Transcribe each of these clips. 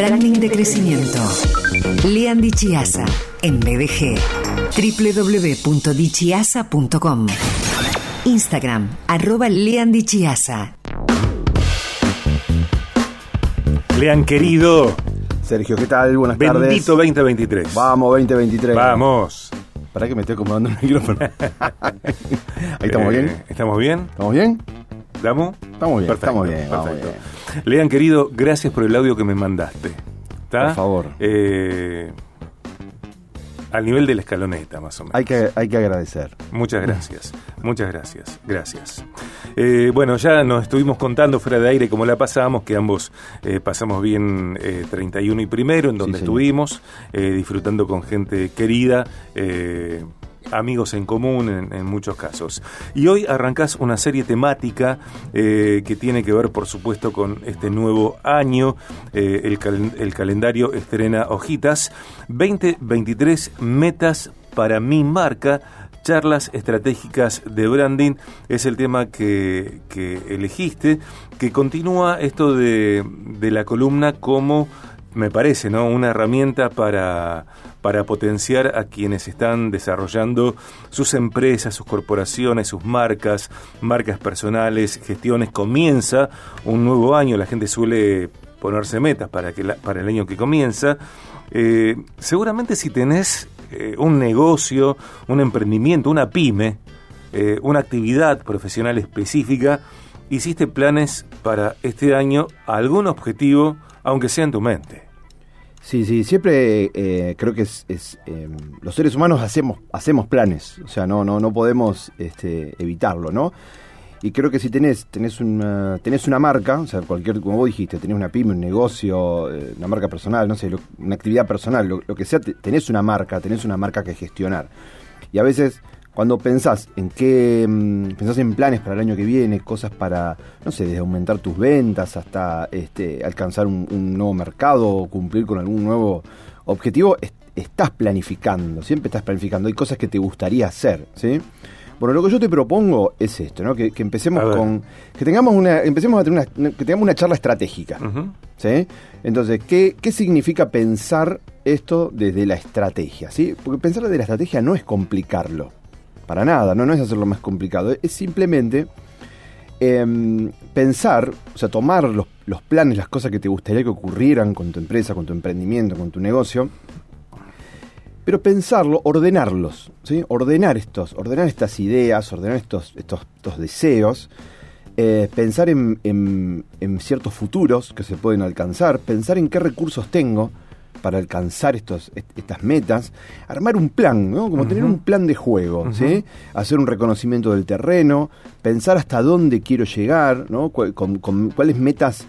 Branding de crecimiento. Lean Dichiasa en BDG. www.dichiasa.com. Instagram, arroba Lean Dichiasa. Lean querido, Sergio, ¿qué tal? Buenas tardes. bendito 2023. Vamos, 2023. Vamos. ¿Para que me estoy acomodando el micrófono? Ahí estamos Eh, bien. ¿Estamos bien? ¿Estamos bien? ¿Estamos? Estamos bien, Perfecto, estamos bien, perfecto. Lean querido, gracias por el audio que me mandaste. ¿Está? Por favor. Eh, al nivel de la escaloneta, más o menos. Hay que, hay que agradecer. Muchas gracias, muchas gracias, gracias. Eh, bueno, ya nos estuvimos contando fuera de aire cómo la pasamos, que ambos eh, pasamos bien eh, 31 y primero, en donde Sí, estuvimos, disfrutando con gente querida, amigos en común en, en muchos casos. Y hoy arrancás una serie temática eh, que tiene que ver, por supuesto, con este nuevo año. Eh, el, el calendario estrena hojitas. 2023 metas para mi marca. Charlas estratégicas de branding es el tema que, que elegiste, que continúa esto de, de la columna como, me parece, ¿no? una herramienta para, para potenciar a quienes están desarrollando sus empresas, sus corporaciones, sus marcas, marcas personales, gestiones. Comienza un nuevo año, la gente suele ponerse metas para, que la- para el año que comienza. Eh, seguramente si tenés eh, un negocio, un emprendimiento, una pyme, eh, una actividad profesional específica, hiciste planes para este año, algún objetivo, aunque sea en tu mente. Sí, sí, siempre eh, creo que es, es, eh, los seres humanos hacemos, hacemos planes, o sea, no, no, no podemos este, evitarlo, ¿no? Y creo que si tenés, tenés, una, tenés una marca, o sea, cualquier, como vos dijiste, tenés una pyme, un negocio, eh, una marca personal, no sé, lo- una actividad personal, lo, lo que sea, te- tenés una marca, tenés una marca que gestionar. Y a veces, cuando pensás en qué, mm, pensás en planes para el año que viene, cosas para, no sé, desde aumentar tus ventas hasta este, alcanzar un, un nuevo mercado o cumplir con algún nuevo objetivo, est- estás planificando, siempre estás planificando. Hay cosas que te gustaría hacer, ¿sí? Bueno, lo que yo te propongo es esto, ¿no? Que, que empecemos con. Que tengamos una. Empecemos a tener una, que tengamos una charla estratégica. ¿sí? Entonces, ¿qué, ¿qué significa pensar esto desde la estrategia? ¿sí? Porque pensar desde la estrategia no es complicarlo. Para nada, no, no es hacerlo más complicado. Es simplemente em, pensar, o sea, tomar los, los planes, las cosas que te gustaría que ocurrieran con tu empresa, con tu emprendimiento, con tu negocio, pero pensarlo, ordenarlos, ¿sí? Ordenar estos, ordenar estas ideas, ordenar estos, estos, estos deseos, eh, pensar en, en- en ciertos futuros que se pueden alcanzar, pensar en qué recursos tengo para alcanzar estos, est- estas metas, armar un plan, ¿no? Como tener un plan de juego, ¿sí? Hacer un reconocimiento del terreno, pensar hasta dónde quiero llegar, ¿no? Cu- con- con cuáles metas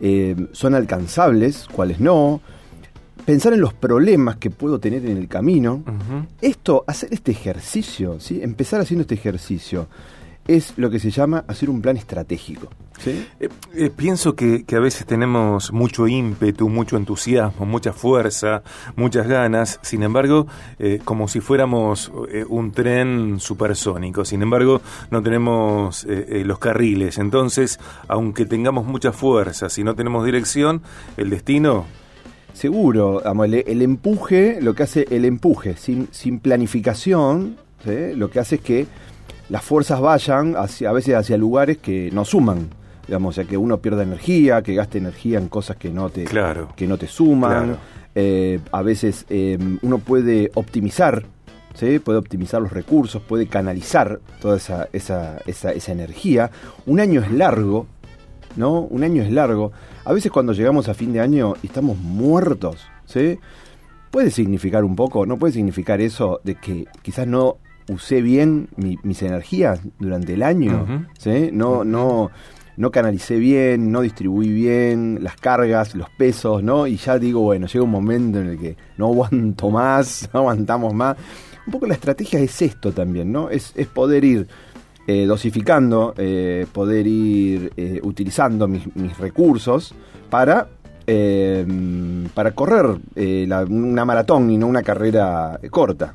eh, son alcanzables, cuáles no, pensar en los problemas que puedo tener en el camino. Esto, hacer este ejercicio, ¿sí? empezar haciendo este ejercicio, es lo que se llama hacer un plan estratégico. ¿Sí? Eh, eh, pienso que, que a veces tenemos mucho ímpetu, mucho entusiasmo, mucha fuerza, muchas ganas, sin embargo, eh, como si fuéramos un tren supersónico, sin embargo, no tenemos los carriles, entonces, aunque tengamos mucha fuerza, si no tenemos dirección, el destino... Seguro, el, el empuje, lo que hace el empuje, sin, sin planificación, ¿sí? lo que hace es que las fuerzas vayan hacia, a veces hacia lugares que no suman. Digamos, o sea, que uno pierda energía, que gaste energía en cosas que no te, Claro. que no te suman. Claro. Eh, a veces eh, uno puede optimizar, ¿sí? puede optimizar los recursos, puede canalizar toda esa, esa, esa, esa energía. Un año es largo, ¿no? Un año es largo. A veces cuando llegamos a fin de año y estamos muertos, ¿sí? Puede significar un poco, ¿no? Puede significar eso de que quizás no usé bien mi- mis energías durante el año, Ujú. ¿sí? No, no, no canalicé bien, no distribuí bien las cargas, los pesos, ¿no? Y ya digo, bueno, llega un momento en el que no aguanto más, no aguantamos más. Un poco la estrategia es esto también, ¿no? Es, poder ir eh, dosificando, eh, poder ir eh, utilizando mis, recursos para, para correr una maratón y no una carrera corta.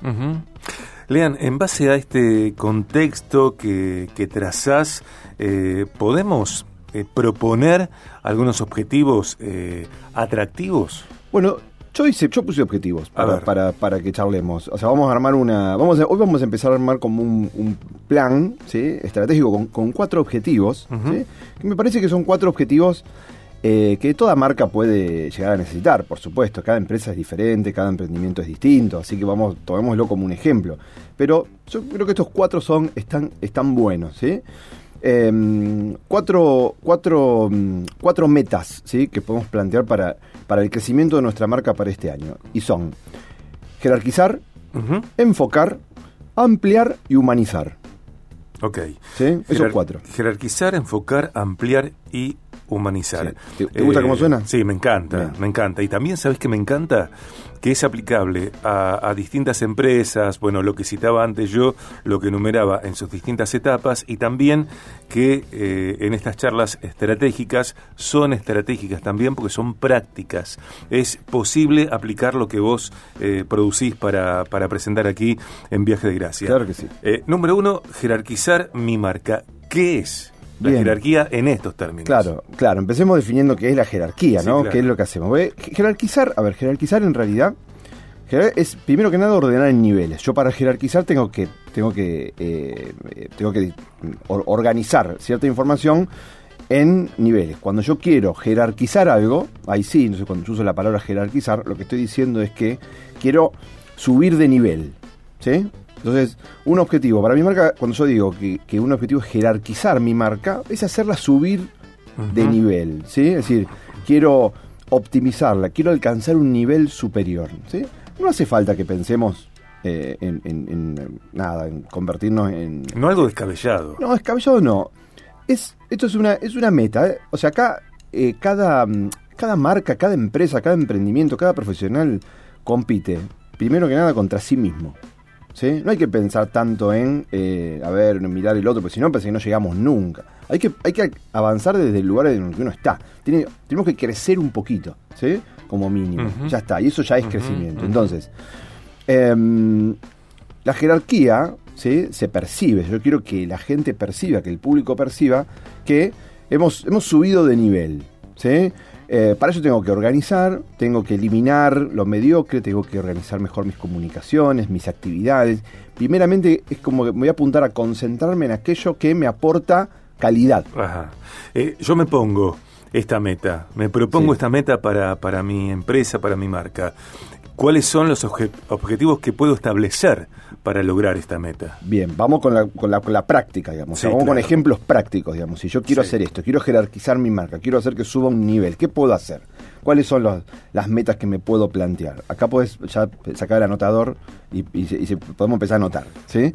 Lean, en base a este contexto que, que trazás, eh, ¿podemos eh, proponer algunos objetivos eh, atractivos? Bueno, yo hice, yo puse objetivos para, para, para, que charlemos. O sea, vamos a armar una. Vamos hoy vamos a empezar a armar como un, plan ¿sí? estratégico con, con cuatro objetivos. ¿sí? Que me parece que son cuatro objetivos eh, que toda marca puede llegar a necesitar, por supuesto. Cada empresa es diferente, cada emprendimiento es distinto, así que vamos, tomémoslo como un ejemplo. Pero yo creo que estos cuatro son, están, están buenos, ¿sí? Em, cuatro, cuatro, mm, cuatro metas ¿sí? que podemos plantear para, para el crecimiento de nuestra marca para este año. Y son jerarquizar, enfocar, ampliar y humanizar. Ok. ¿Sí? Esos cuatro. Jerarquizar, enfocar, ampliar y humanizar. ¿Te, gusta cómo suena? Sí, me encanta, me encanta. Y también, ¿sabes qué me encanta? Que es aplicable a, distintas empresas, bueno, lo que citaba antes yo, lo que enumeraba en sus distintas etapas, y también que eh, en estas charlas estratégicas son estratégicas también porque son prácticas. Es posible aplicar lo que vos eh, producís para, para presentar aquí en Viaje de Gracia. Claro que sí. Eh, número uno, jerarquizar mi marca. ¿Qué es? La jerarquía en estos términos. Claro, claro. Empecemos definiendo qué es la jerarquía, ¿no? ¿Qué es lo que hacemos? Jerarquizar, a ver, jerarquizar en realidad es primero que nada ordenar en niveles. Yo para jerarquizar tengo que tengo que eh, tengo que organizar cierta información en niveles. Cuando yo quiero jerarquizar algo, ahí sí, no sé, cuando yo uso la palabra jerarquizar, lo que estoy diciendo es que quiero subir de nivel, ¿sí? Entonces, un objetivo, para mi marca, cuando yo digo que, un objetivo es jerarquizar mi marca, es hacerla subir de nivel, ¿sí? Es decir, quiero optimizarla, quiero alcanzar un nivel superior, ¿sí? No hace falta que pensemos eh, en, nada, en convertirnos en... No algo descabellado. No, descabellado no. Es, esto es una, es una meta. ¿eh? O sea, acá eh, cada, cada marca, cada empresa, cada emprendimiento, cada profesional compite, primero que nada, contra sí mismo. No hay que pensar tanto en, eh, a ver, mirar el otro, porque si no, parece que no llegamos nunca. Hay que, hay que avanzar desde el lugar en el que uno está. Tiene, tenemos que crecer un poquito, ¿sí? Como mínimo. Ya está, y eso ya es crecimiento. Entonces, em, la jerarquía ¿sí? se percibe. Yo quiero que la gente perciba, que el público perciba que hemos, hemos subido de nivel. ¿sí? Eh, para eso tengo que organizar, tengo que eliminar lo mediocre, tengo que organizar mejor mis comunicaciones, mis actividades. Primeramente es como que me voy a apuntar a concentrarme en aquello que me aporta calidad. Ajá. Eh, yo me pongo esta meta, me propongo esta meta para, para mi empresa, para mi marca. ¿Cuáles son los objetivos que puedo establecer para lograr esta meta? Bien, vamos con la, con la, práctica, digamos. vamos con ejemplos prácticos, digamos. Si yo quiero hacer esto, quiero jerarquizar mi marca, quiero hacer que suba un nivel, ¿qué puedo hacer? ¿Cuáles son las metas que me puedo plantear? Acá puedes ya sacar el anotador y, podemos empezar a anotar, ¿sí?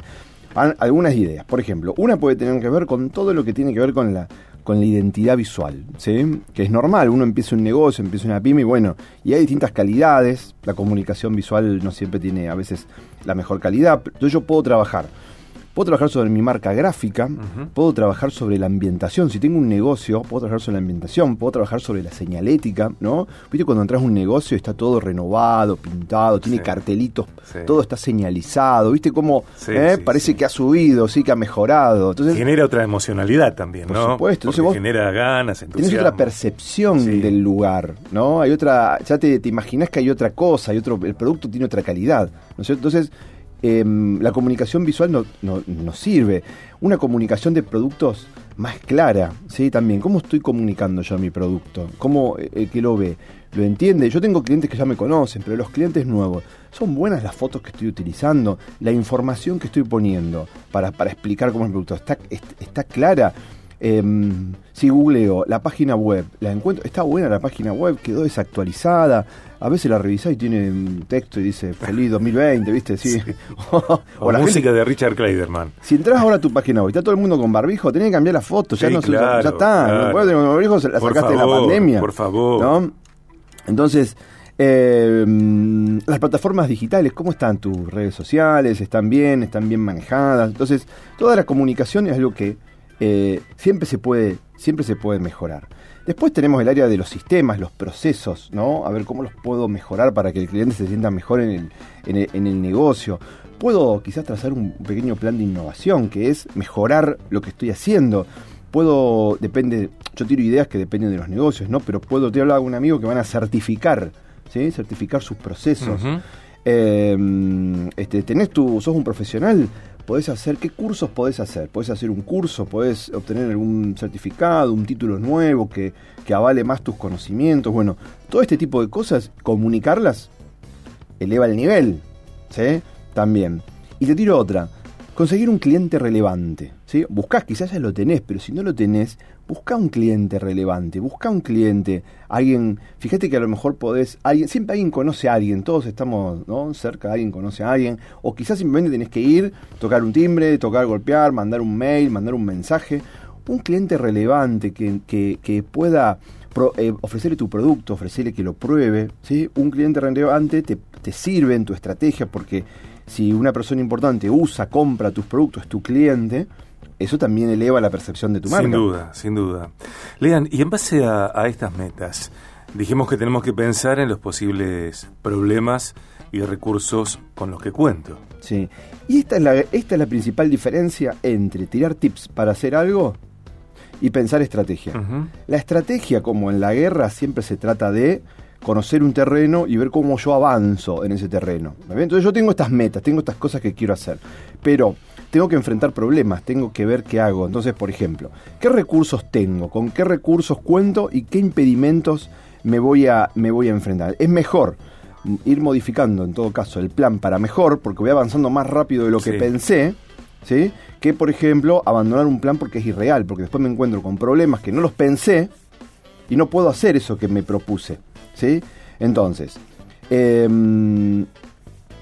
Algunas ideas. Por ejemplo, una puede tener que ver con todo lo que tiene que ver con la con la identidad visual, ¿sí? Que es normal, uno empieza un negocio, empieza una pyme y bueno, y hay distintas calidades, la comunicación visual no siempre tiene a veces la mejor calidad, entonces yo puedo trabajar Puedo trabajar sobre mi marca gráfica, puedo trabajar sobre la ambientación. Si tengo un negocio, puedo trabajar sobre la ambientación, puedo trabajar sobre la señalética, ¿no? Viste, cuando entras a un negocio está todo renovado, pintado, tiene cartelitos, todo está señalizado, ¿viste cómo eh? parece que ha subido, sí, que ha mejorado? Entonces, genera otra emocionalidad también, ¿no? Por supuesto. Entonces genera ganas, entusiasmo. Tienes otra percepción del lugar, ¿no? Hay otra, ya te, te imaginas que hay otra cosa, hay otro, el producto tiene otra calidad, ¿no es cierto? Entonces, Em, la comunicación visual no, nos sirve. Una comunicación de productos más clara, ¿sí? También, ¿cómo estoy comunicando yo mi producto? ¿Cómo el eh, eh, que lo ve? ¿Lo entiende? Yo tengo clientes que ya me conocen, pero los clientes nuevos, ¿son buenas las fotos que estoy utilizando? ¿La información que estoy poniendo para, para explicar cómo es el producto? ¿Está, está clara? Em, si googleo la página web, la encuentro, está buena la página web, quedó desactualizada. A veces la revisáis y tiene un texto y dice feliz 2020, ¿viste? Sí. o, la música de Richard Kleiderman. Si entras ahora a tu página web, está todo el mundo con barbijo, tenés que cambiar la foto, ya, no, ya, está. Claro. No tener barbijo, la sacaste de la pandemia. Por favor. Entonces, em, las plataformas digitales, ¿cómo están tus redes sociales? ¿Están bien? ¿Están bien manejadas? Entonces, toda la comunicación es algo que eh, siempre, se puede, siempre se puede mejorar. Después tenemos el área de los sistemas, los procesos, ¿no? A ver cómo los puedo mejorar para que el cliente se sienta mejor en el, en el, negocio. Puedo quizás trazar un pequeño plan de innovación, que es mejorar lo que estoy haciendo. puedo, depende, yo tiro ideas que dependen de los negocios, ¿no? Pero puedo, te hablar con un amigo que van a certificar, ¿sí? Certificar sus procesos. Eh, este, tenés tu, sos un profesional, podés hacer, ¿qué cursos podés hacer? Podés hacer un curso, podés obtener algún certificado, un título nuevo que, que avale más tus conocimientos. Bueno, todo este tipo de cosas, comunicarlas, eleva el nivel, ¿sí? También. Y te tiro otra, conseguir un cliente relevante, ¿sí? Buscás, quizás ya lo tenés, pero si no lo tenés, busca un cliente relevante, busca un cliente, alguien, fíjate que a lo mejor podés, alguien, siempre alguien conoce a alguien, todos estamos ¿no? cerca, alguien conoce a alguien, o quizás simplemente tenés que ir, tocar un timbre, tocar, golpear, mandar un mail, mandar un mensaje, un cliente relevante que, que, que pueda pro- eh, ofrecerle tu producto, ofrecerle que lo pruebe, ¿sí? Un cliente relevante te, te sirve en tu estrategia porque si una persona importante usa, compra tus productos, es tu cliente, eso también eleva la percepción de tu marca. Sin duda, sin duda. Lean, y en base a, a estas metas, dijimos que tenemos que pensar en los posibles problemas y recursos con los que cuento. Sí. Y esta es, la, esta es la principal diferencia entre tirar tips para hacer algo y pensar estrategia. La estrategia, como en la guerra, siempre se trata de conocer un terreno y ver cómo yo avanzo en ese terreno. Entonces yo tengo estas metas, tengo estas cosas que quiero hacer, pero tengo que enfrentar problemas, tengo que ver qué hago. Entonces, por ejemplo, ¿qué recursos tengo? ¿Con qué recursos cuento? ¿Y qué impedimentos me voy a, me voy a enfrentar? Es mejor ir modificando, en todo caso, el plan para mejor, porque voy avanzando más rápido de lo que Sí. pensé, ¿sí? Que, por ejemplo, abandonar un plan porque es irreal, porque después me encuentro con problemas que no los pensé y no puedo hacer eso que me propuse, ¿sí? Entonces, em,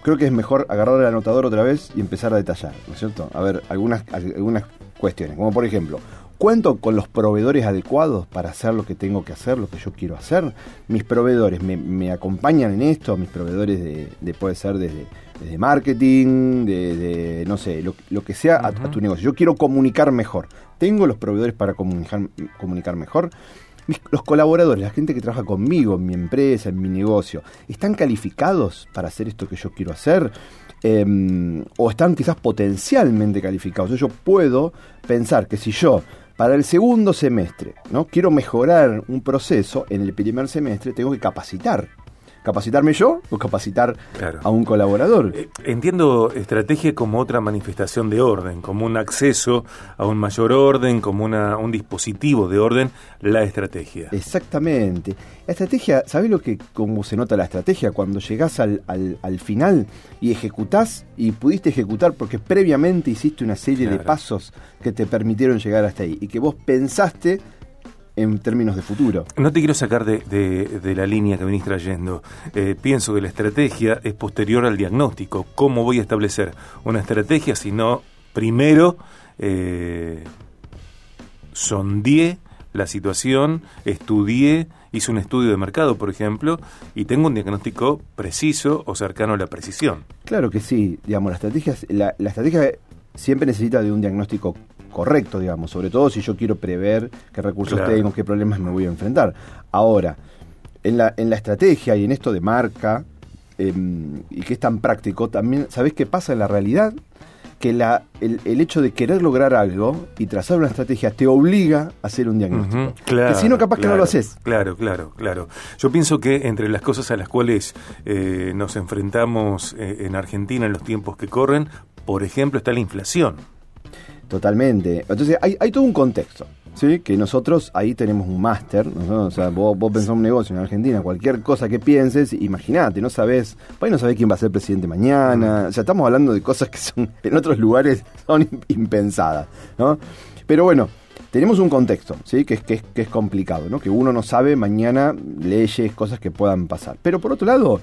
creo que es mejor agarrar el anotador otra vez y empezar a detallar, ¿no es cierto? A ver, algunas, algunas cuestiones, como por ejemplo, ¿cuento con los proveedores adecuados para hacer lo que tengo que hacer, lo que yo quiero hacer? ¿Mis proveedores me, me acompañan en esto? ¿Mis proveedores de, de- puede ser desde, desde marketing, de, de, no sé, lo, lo que sea a, a tu negocio? Yo quiero comunicar mejor. ¿Tengo los proveedores para comunicar, comunicar mejor? Mis- los colaboradores, la gente que trabaja conmigo, en mi empresa, en mi negocio, ¿están calificados para hacer esto que yo quiero hacer? Eh, o están quizás potencialmente calificados. Yo puedo pensar que si yo para el segundo semestre no quiero mejorar un proceso, en el primer semestre tengo que capacitar. ¿Capacitarme yo o capacitar Claro. a un colaborador? Eh, Entiendo estrategia como otra manifestación de orden, como un acceso a un mayor orden, como una, un dispositivo de orden, la estrategia. Exactamente. La estrategia, ¿sabés lo que cómo se nota la estrategia? Cuando llegás al, al- al final y ejecutás y pudiste ejecutar porque previamente hiciste una serie de pasos que te permitieron llegar hasta ahí y que vos pensaste en términos de futuro. No te quiero sacar de, de- de la línea que venís trayendo. Eh, pienso que la estrategia es posterior al diagnóstico. ¿Cómo voy a establecer una estrategia si no primero eh, sondeé la situación, estudié, hice un estudio de mercado, por ejemplo, y tengo un diagnóstico preciso o cercano a la precisión? Claro que sí, digamos, la estrategia, la, la estrategia siempre necesita de un diagnóstico correcto, digamos, sobre todo si yo quiero prever qué recursos Claro. tengo, qué problemas me voy a enfrentar. Ahora, en la, en la estrategia y en esto de marca, em, y que es tan práctico, también, ¿sabés qué pasa en la realidad? Que la, el, el hecho de querer lograr algo y trazar una estrategia te obliga a hacer un diagnóstico. Claro, que si no, capaz que no claro, lo haces. Claro, claro, claro. Yo pienso que entre las cosas a las cuales eh, nos enfrentamos eh, en Argentina en los tiempos que corren, por ejemplo, está la inflación. Totalmente. Entonces hay, hay todo un contexto, ¿sí? Que nosotros ahí tenemos un máster, ¿no? o sea, vos, vos pensás un negocio en Argentina, cualquier cosa que pienses, imagínate, no sabés, ahí no sabés quién va a ser presidente mañana, o sea, estamos hablando de cosas que son en otros lugares son impensadas, ¿no? Pero bueno, tenemos un contexto, ¿sí? Que es, que es, que es complicado, ¿no? Que uno no sabe mañana leyes, cosas que puedan pasar. Pero por otro lado,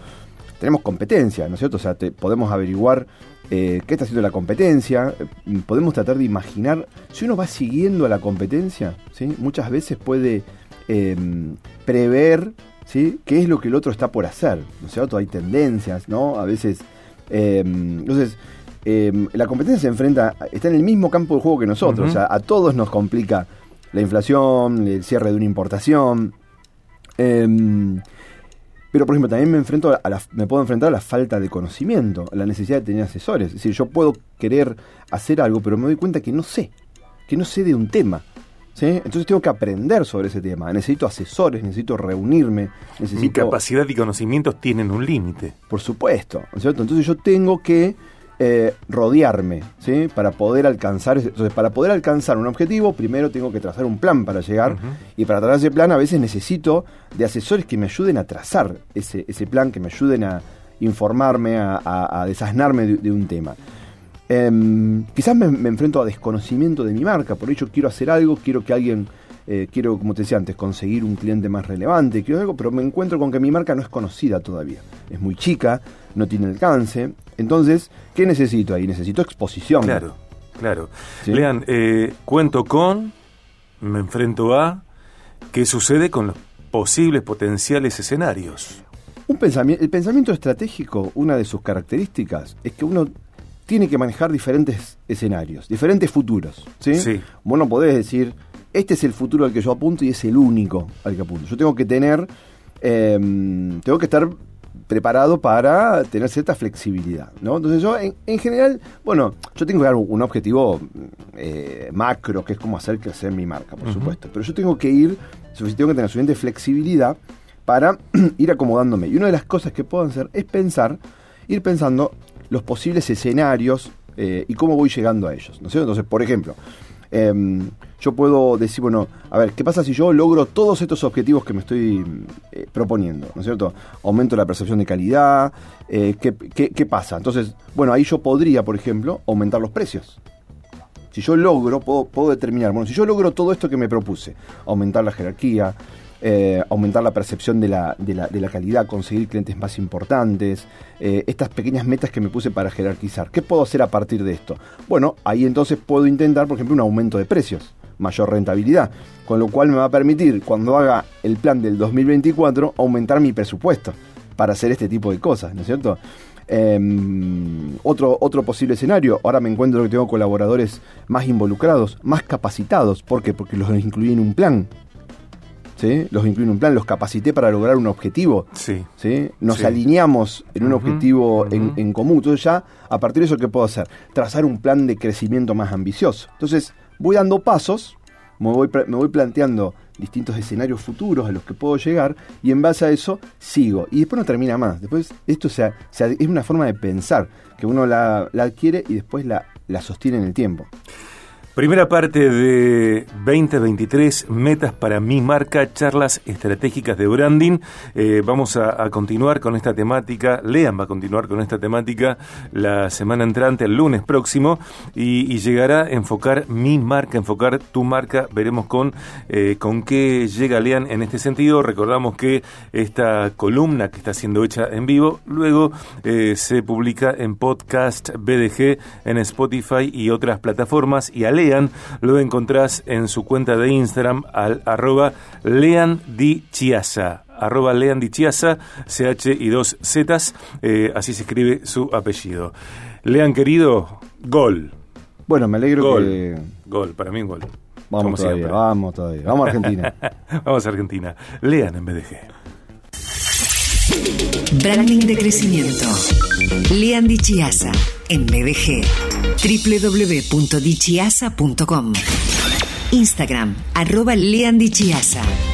tenemos competencia, ¿no es cierto? O sea, te- podemos averiguar eh, qué está haciendo la competencia, eh, podemos tratar de imaginar, si uno va siguiendo a la competencia, ¿sí? muchas veces puede eh, prever ¿sí? qué es lo que el otro está por hacer, ¿no es cierto? Hay tendencias, ¿no? A veces, eh, entonces, eh, la competencia se enfrenta, está en el mismo campo de juego que nosotros, o sea, a todos nos complica la inflación, el cierre de una importación. Pero, por ejemplo, también me enfrento a la, me puedo enfrentar a la falta de conocimiento, a la necesidad de tener asesores. Es decir, yo puedo querer hacer algo, pero me doy cuenta que no sé, que no sé de un tema. ¿sí? Entonces tengo que aprender sobre ese tema. Necesito asesores, necesito reunirme, necesito... Mi capacidad y conocimientos tienen un límite. Por supuesto, ¿no es cierto? Entonces yo tengo que eh, rodearme, ¿sí? Para poder alcanzar, ese- entonces para poder alcanzar un objetivo, primero tengo que trazar un plan para llegar y para trazar ese plan a veces necesito de asesores que me ayuden a trazar ese, ese plan, que me ayuden a informarme, a, a- a desasnarme de, de un tema. Em, quizás me, me enfrento a desconocimiento de mi marca, por ello quiero hacer algo, quiero que alguien, eh, quiero, como te decía antes, conseguir un cliente más relevante, quiero algo, pero me encuentro con que mi marca no es conocida todavía. Es muy chica, no tiene alcance. Entonces, ¿qué necesito ahí? Necesito exposición. Claro, claro. Sí. Lean, eh, cuento con, me enfrento a, ¿qué sucede con los posibles potenciales escenarios? Un pensamiento, el pensamiento estratégico, una de sus características es que uno tiene que manejar diferentes escenarios, diferentes futuros. ¿sí? Sí. Vos no podés decir, este es el futuro al que yo apunto y es el único al que apunto. Yo tengo que tener, eh, tengo que estar preparado para tener cierta flexibilidad, ¿no? Entonces yo, en, en general, bueno, yo tengo que dar un, objetivo eh, macro, que es como hacer crecer mi marca, por supuesto, pero yo tengo que ir, tengo que tener suficiente flexibilidad para ir acomodándome. Y una de las cosas que puedo hacer es pensar, ir pensando los posibles escenarios eh, y cómo voy llegando a ellos, ¿no es? Entonces, por ejemplo, em, yo puedo decir, bueno, a ver, ¿qué pasa si yo logro todos estos objetivos que me estoy eh, proponiendo? ¿No es cierto? Aumento la percepción de calidad, eh, ¿qué, qué, qué pasa? Entonces, bueno, ahí yo podría, por ejemplo, aumentar los precios. Si yo logro, puedo, puedo determinar, bueno, si yo logro todo esto que me propuse, aumentar la jerarquía, eh, aumentar la percepción de la, de, la, de la calidad, conseguir clientes más importantes, eh, estas pequeñas metas que me puse para jerarquizar, ¿qué puedo hacer a partir de esto? Bueno, ahí entonces puedo intentar, por ejemplo, un aumento de precios, mayor rentabilidad, con lo cual me va a permitir, cuando haga el plan del 2024, aumentar mi presupuesto para hacer este tipo de cosas, ¿no es cierto? Eh, otro, otro posible escenario, ahora me encuentro que tengo colaboradores más involucrados, más capacitados. ¿Por qué? Porque los incluí en un plan. ¿Sí? Los incluí en un plan, los capacité para lograr un objetivo. Sí. ¿sí? Nos Sí. alineamos en un objetivo en, común. Entonces ya, a partir de eso, ¿qué puedo hacer? Trazar un plan de crecimiento más ambicioso. Entonces, voy dando pasos, me voy, me voy planteando distintos escenarios futuros a los que puedo llegar y en base a eso sigo. Y después no termina más. Después esto se, se- es una forma de pensar que uno la, la adquiere y después la, la sostiene en el tiempo. Primera parte de 2023, metas para mi marca, charlas estratégicas de branding. Eh, vamos a, continuar con esta temática, Lean va a continuar con esta temática la semana entrante, el lunes próximo, y, llegará a enfocar mi marca, enfocar tu marca. Veremos con, eh, con qué llega Lean en este sentido. Recordamos que esta columna que está siendo hecha en vivo, luego eh, se publica en podcast BDG, en Spotify y otras plataformas. Y Lean lo encontrás en su cuenta de Instagram al arroba leandichiasa arroba leandichiasa, CH y dos Zetas, eh, así se escribe su apellido. Lean querido, gol. Bueno, me alegro Gol. que... Gol, para mí un gol. Vamos Como todavía, siempre. vamos todavía. Vamos a Argentina. Vamos a Argentina. Lean en BDG. Branding de crecimiento. Lean Dichiasa en BDG. www.dichiasa.com. Instagram, arroba Lean Dichiasa.